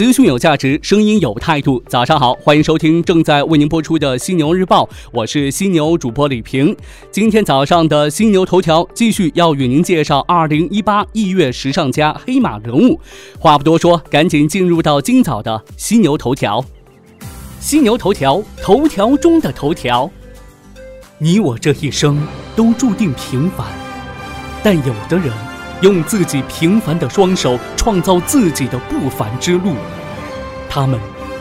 资讯有价值，声音有态度。早上好，欢迎收听正在为您播出的犀牛日报，我是犀牛主播李平。今天早上的犀牛头条继续要与您介绍二零一八艺乐时尚家黑马人物。话不多说，赶紧进入到今早的犀牛头条。犀牛头条，头条中的头条。你我这一生都注定平凡，但有的人。用自己平凡的双手创造自己的不凡之路，他们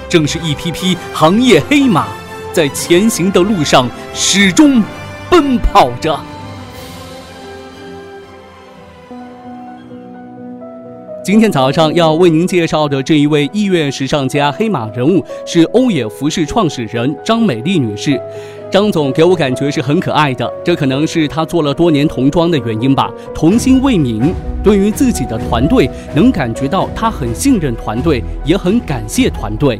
正是一匹匹行业黑马，在前行的路上始终奔跑着。今天早上要为您介绍的这一位意苑时尚家黑马人物是欧野服饰创始人张美丽女士。张总给我感觉是很可爱的，这可能是他做了多年童装的原因吧。童心未泯，对于自己的团队，能感觉到他很信任团队，也很感谢团队。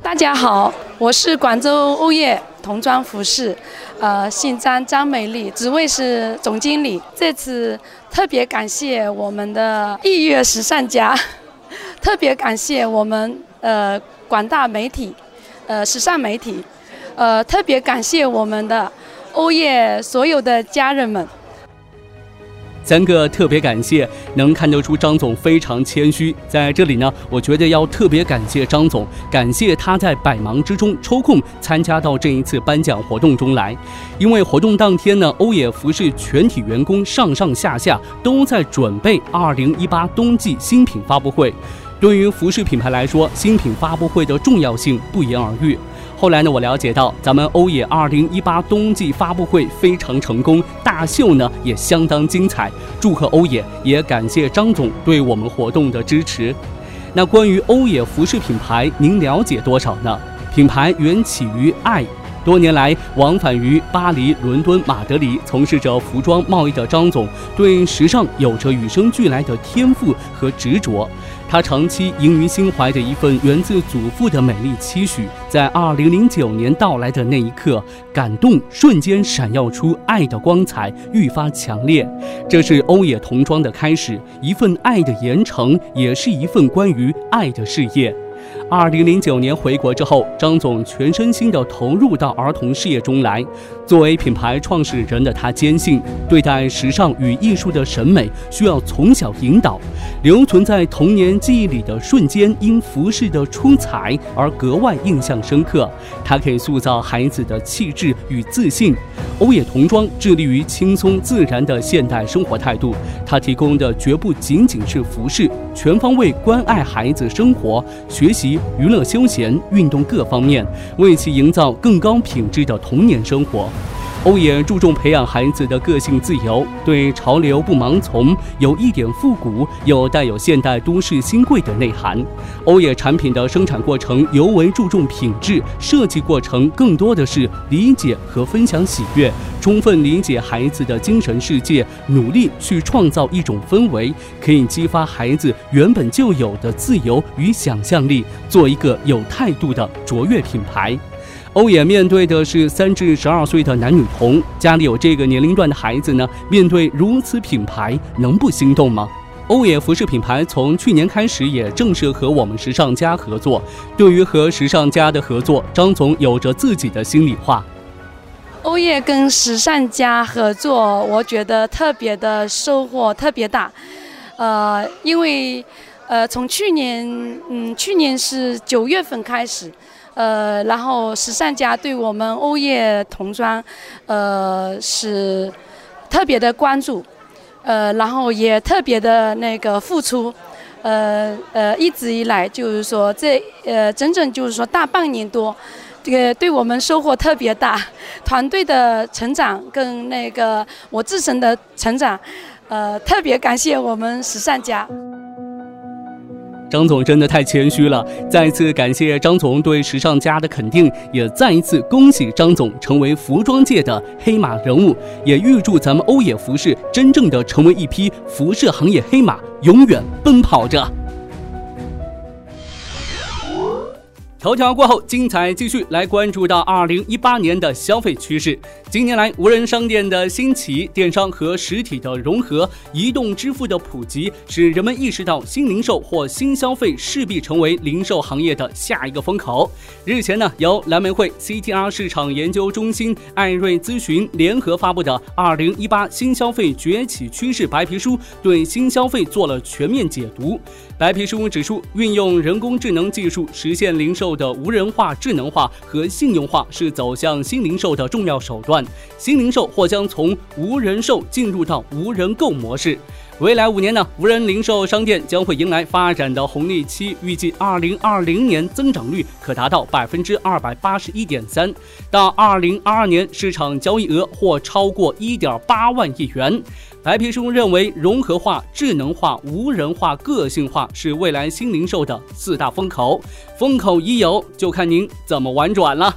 大家好，我是广州欧叶童装服饰，呃，姓张，张美丽，职位是总经理。这次特别感谢我们的艺悦时尚家，特别感谢我们呃广大媒体，呃时尚媒体。呃，特别感谢我们的欧耶所有的家人们。三个特别感谢，能看得出张总非常谦虚。在这里呢，我觉得要特别感谢张总，感谢他在百忙之中抽空参加到这一次颁奖活动中来。因为活动当天呢，欧野服饰全体员工上上下下都在准备二零一八冬季新品发布会。对于服饰品牌来说，新品发布会的重要性不言而喻。后来呢，我了解到咱们欧野二零一八冬季发布会非常成功，大秀呢也相当精彩。祝贺欧野，也感谢张总对我们活动的支持。那关于欧野服饰品牌，您了解多少呢？品牌缘起于爱。多年来往返于巴黎、伦敦、马德里，从事着服装贸易的张总，对时尚有着与生俱来的天赋和执着。他长期萦于心怀的一份源自祖父的美丽期许，在二零零九年到来的那一刻，感动瞬间闪耀出爱的光彩，愈发强烈。这是欧野童装的开始，一份爱的延承，也是一份关于爱的事业。二零零九年回国之后，张总全身心地投入到儿童事业中来。作为品牌创始人的他，坚信对待时尚与艺术的审美需要从小引导，留存在童年记忆里的瞬间，因服饰的出彩而格外印象深刻。它可以塑造孩子的气质与自信。欧野童装致力于轻松自然的现代生活态度，它提供的绝不仅仅是服饰，全方位关爱孩子生活、学习、娱乐、休闲、运动各方面，为其营造更高品质的童年生活。欧野注重培养孩子的个性自由，对潮流不盲从，有一点复古又带有现代都市新贵的内涵。欧野产品的生产过程尤为注重品质，设计过程更多的是理解和分享喜悦，充分理解孩子的精神世界，努力去创造一种氛围，可以激发孩子原本就有的自由与想象力，做一个有态度的卓越品牌。欧野面对的是三至十二岁的男女童，家里有这个年龄段的孩子呢，面对如此品牌，能不心动吗？欧野服饰品牌从去年开始也正式和我们时尚家合作。对于和时尚家的合作，张总有着自己的心里话。欧叶跟时尚家合作，我觉得特别的收获特别大。呃，因为呃，从去年，嗯，去年是九月份开始。呃，然后时尚家对我们欧叶童装，呃，是特别的关注，呃，然后也特别的那个付出，呃呃，一直以来就是说这呃整整就是说大半年多，这个对我们收获特别大，团队的成长跟那个我自身的成长，呃，特别感谢我们时尚家。张总真的太谦虚了，再次感谢张总对时尚家的肯定，也再一次恭喜张总成为服装界的黑马人物，也预祝咱们欧野服饰真正的成为一匹服饰行业黑马，永远奔跑着。头条过后，精彩继续来关注到二零一八年的消费趋势。近年来，无人商店的兴起，电商和实体的融合，移动支付的普及，使人们意识到新零售或新消费势必成为零售行业的下一个风口。日前呢，由蓝莓会、CTR 市场研究中心、艾瑞咨询联合发布的《二零一八新消费崛起趋势白皮书》对新消费做了全面解读。白皮书指出，运用人工智能技术实现零售的无人化、智能化和信用化是走向新零售的重要手段。新零售或将从无人售进入到无人购模式。未来五年呢，无人零售商店将会迎来发展的红利期，预计二零二零年增长率可达到百分之二百八十一点三，到二零二二年市场交易额或超过一点八万亿元。白皮书认为，融合化、智能化、无人化、个性化是未来新零售的四大风口，风口已有，就看您怎么玩转了。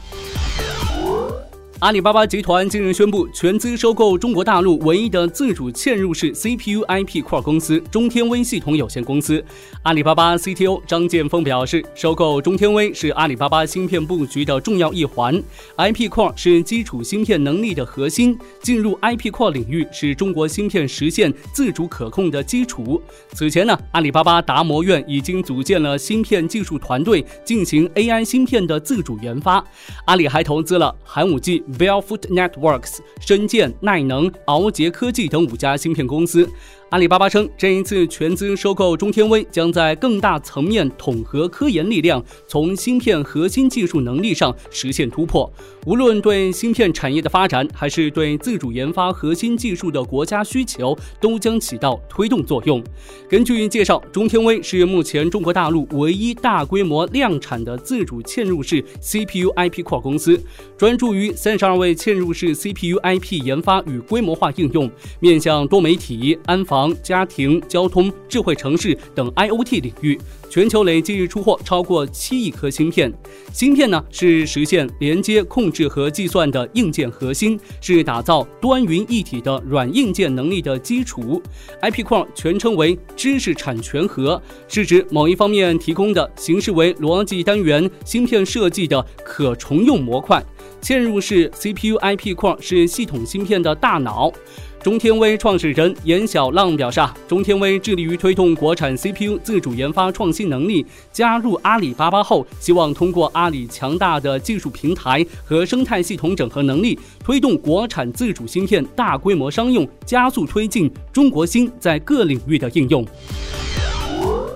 阿里巴巴集团近日宣布全资收购中国大陆唯一的自主嵌入式 CPU IP 块公司中天微系统有限公司。阿里巴巴 CTO 张建峰表示，收购中天微是阿里巴巴芯片布局的重要一环。IP 块是基础芯片能力的核心，进入 IP 块领域是中国芯片实现自主可控的基础。此前呢，阿里巴巴达摩院已经组建了芯片技术团队，进行 AI 芯片的自主研发。阿里还投资了寒武纪。Barefoot Networks、深建、耐能、敖杰科技等五家芯片公司。阿里巴巴称，这一次全资收购中天微，将在更大层面统合科研力量，从芯片核心技术能力上实现突破。无论对芯片产业的发展，还是对自主研发核心技术的国家需求，都将起到推动作用。根据介绍，中天微是目前中国大陆唯一大规模量产的自主嵌入式 CPU IP 块公司，专注于三十二位嵌入式 CPU IP 研发与规模化应用，面向多媒体、安防。家庭、交通、智慧城市等 IOT 领域，全球累计出货超过七亿颗芯片。芯片呢，是实现连接、控制和计算的硬件核心，是打造端云一体的软硬件能力的基础。IP 框全称为知识产权核，是指某一方面提供的形式为逻辑单元芯片设计的可重用模块。嵌入式 CPU IP 框是系统芯片的大脑。中天威创始人严小浪表示，中天威致力于推动国产 CPU 自主研发创新能力。加入阿里巴巴后，希望通过阿里强大的技术平台和生态系统整合能力，推动国产自主芯片大规模商用，加速推进中国芯在各领域的应用。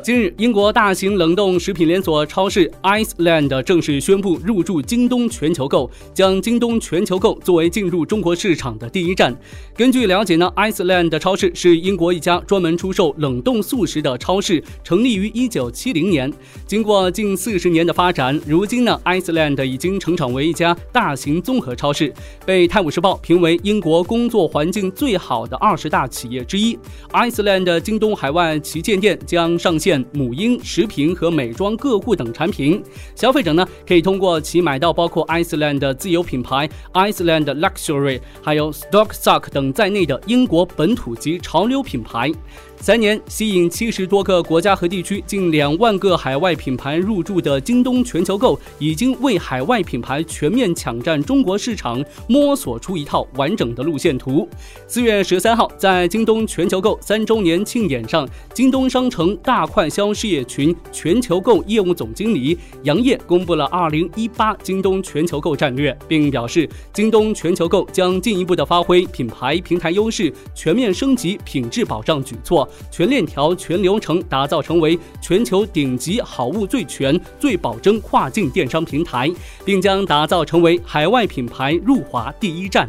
近日，英国大型冷冻食品连锁超市 Iceland 正式宣布入驻京东全球购，将京东全球购作为进入中国市场的第一站。根据了解呢，Iceland 超市是英国一家专门出售冷冻素食的超市，成立于1970年。经过近四十年的发展，如今呢，Iceland 已经成长为一家大型综合超市，被《泰晤士报》评为英国工作环境最好的二十大企业之一。Iceland 京东海外旗舰店将上线。母婴、食品和美妆个护等产品，消费者呢可以通过其买到包括 Iceland 的自有品牌 Iceland Luxury，还有 Stock Sock 等在内的英国本土及潮流品牌。三年吸引七十多个国家和地区近两万个海外品牌入驻的京东全球购，已经为海外品牌全面抢占中国市场摸索出一套完整的路线图。四月十三号，在京东全球购三周年庆典上，京东商城大快销事业群全球购业务总经理杨烨公布了二零一八京东全球购战略，并表示，京东全球购将进一步的发挥品牌平台优势，全面升级品质保障举措。全链条、全流程打造成为全球顶级好物最全、最保真跨境电商平台，并将打造成为海外品牌入华第一站。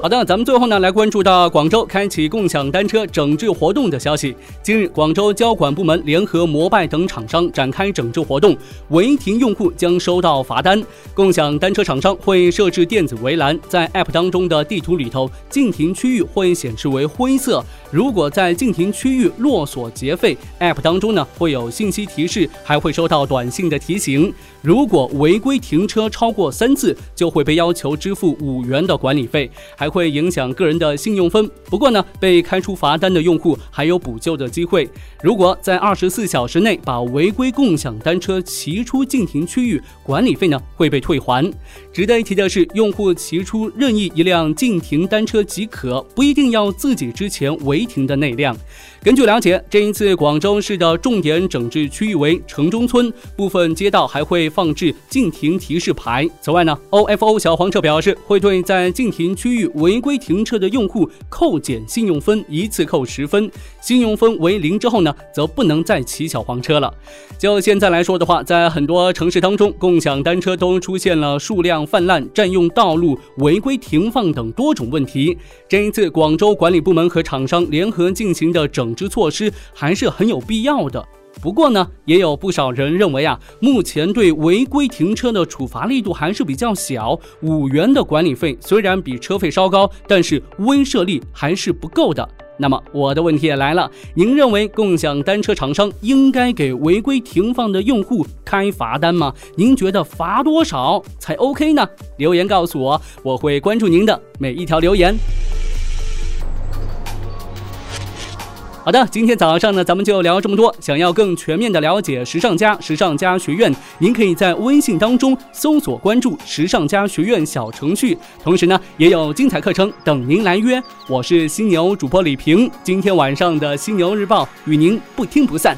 好的，咱们最后呢来关注到广州开启共享单车整治活动的消息。今日，广州交管部门联合摩拜等厂商展开整治活动，违停用户将收到罚单。共享单车厂商会设置电子围栏，在 App 当中的地图里头，禁停区域会显示为灰色。如果在禁停区域落锁结费，App 当中呢会有信息提示，还会收到短信的提醒。如果违规停车超过三次，就会被要求支付五元的管理费，还。会影响个人的信用分。不过呢，被开出罚单的用户还有补救的机会。如果在二十四小时内把违规共享单车骑出禁停区域，管理费呢会被退还。值得一提的是，用户骑出任意一辆禁停单车即可，不一定要自己之前违停的那辆。根据了解，这一次广州市的重点整治区域为城中村，部分街道还会放置禁停提示牌。此外呢，OFO 小黄车表示会对在禁停区域违规停车的用户扣减信用分，一次扣十分，信用分为零之后呢，则不能再骑小黄车了。就现在来说的话，在很多城市当中，共享单车都出现了数量泛滥、占用道路、违规停放等多种问题。这一次，广州管理部门和厂商联合进行的整。治措施还是很有必要的。不过呢，也有不少人认为啊，目前对违规停车的处罚力度还是比较小。五元的管理费虽然比车费稍高，但是威慑力还是不够的。那么我的问题也来了，您认为共享单车厂商应该给违规停放的用户开罚单吗？您觉得罚多少才 OK 呢？留言告诉我，我会关注您的每一条留言。好的，今天早上呢，咱们就聊这么多。想要更全面的了解时尚家时尚家学院，您可以在微信当中搜索关注时尚家学院小程序，同时呢，也有精彩课程等您来约。我是犀牛主播李平，今天晚上的犀牛日报与您不听不散。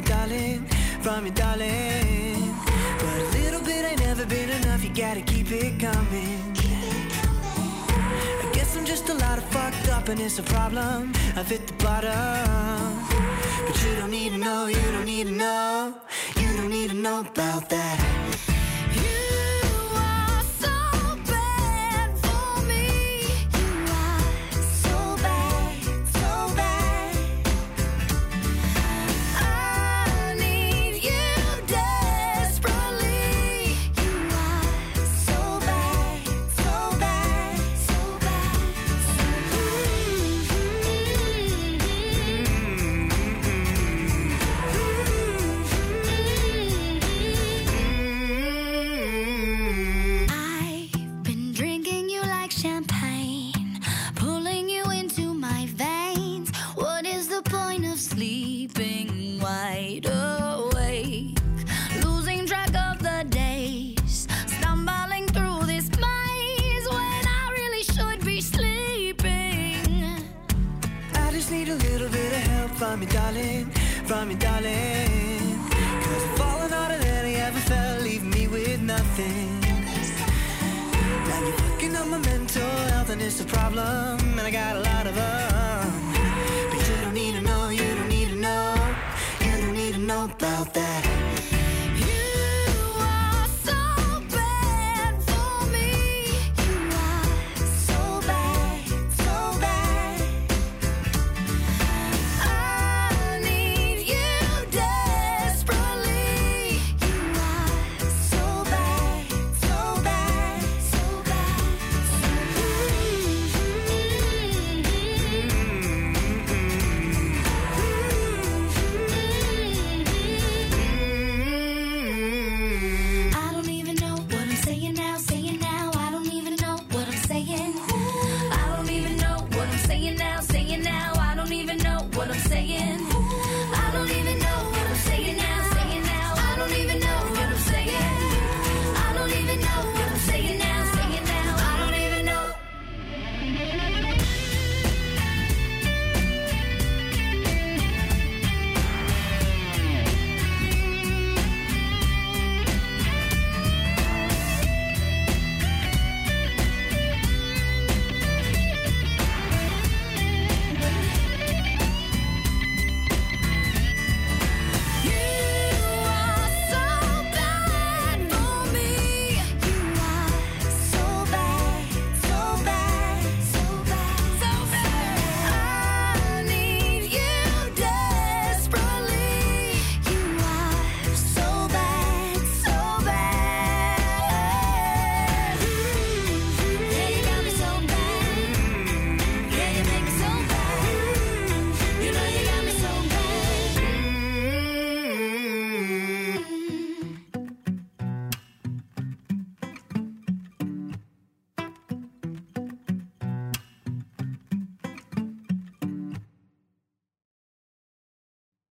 Me, darling, from me, darling. But a little bit ain't never been enough, you gotta keep it coming. I guess I'm just a lot of fucked up and it's a problem. I've hit the bottom. But you don't need to know, you don't need to know, you don't need to know about that. From me, darling, from me, darling. Cause I'm falling harder than I ever felt, leaving me with nothing. Now you're fucking up my mental health, and it's a problem, and I got a lot of them. But you don't need to know, you don't need to know, you don't need to know about that.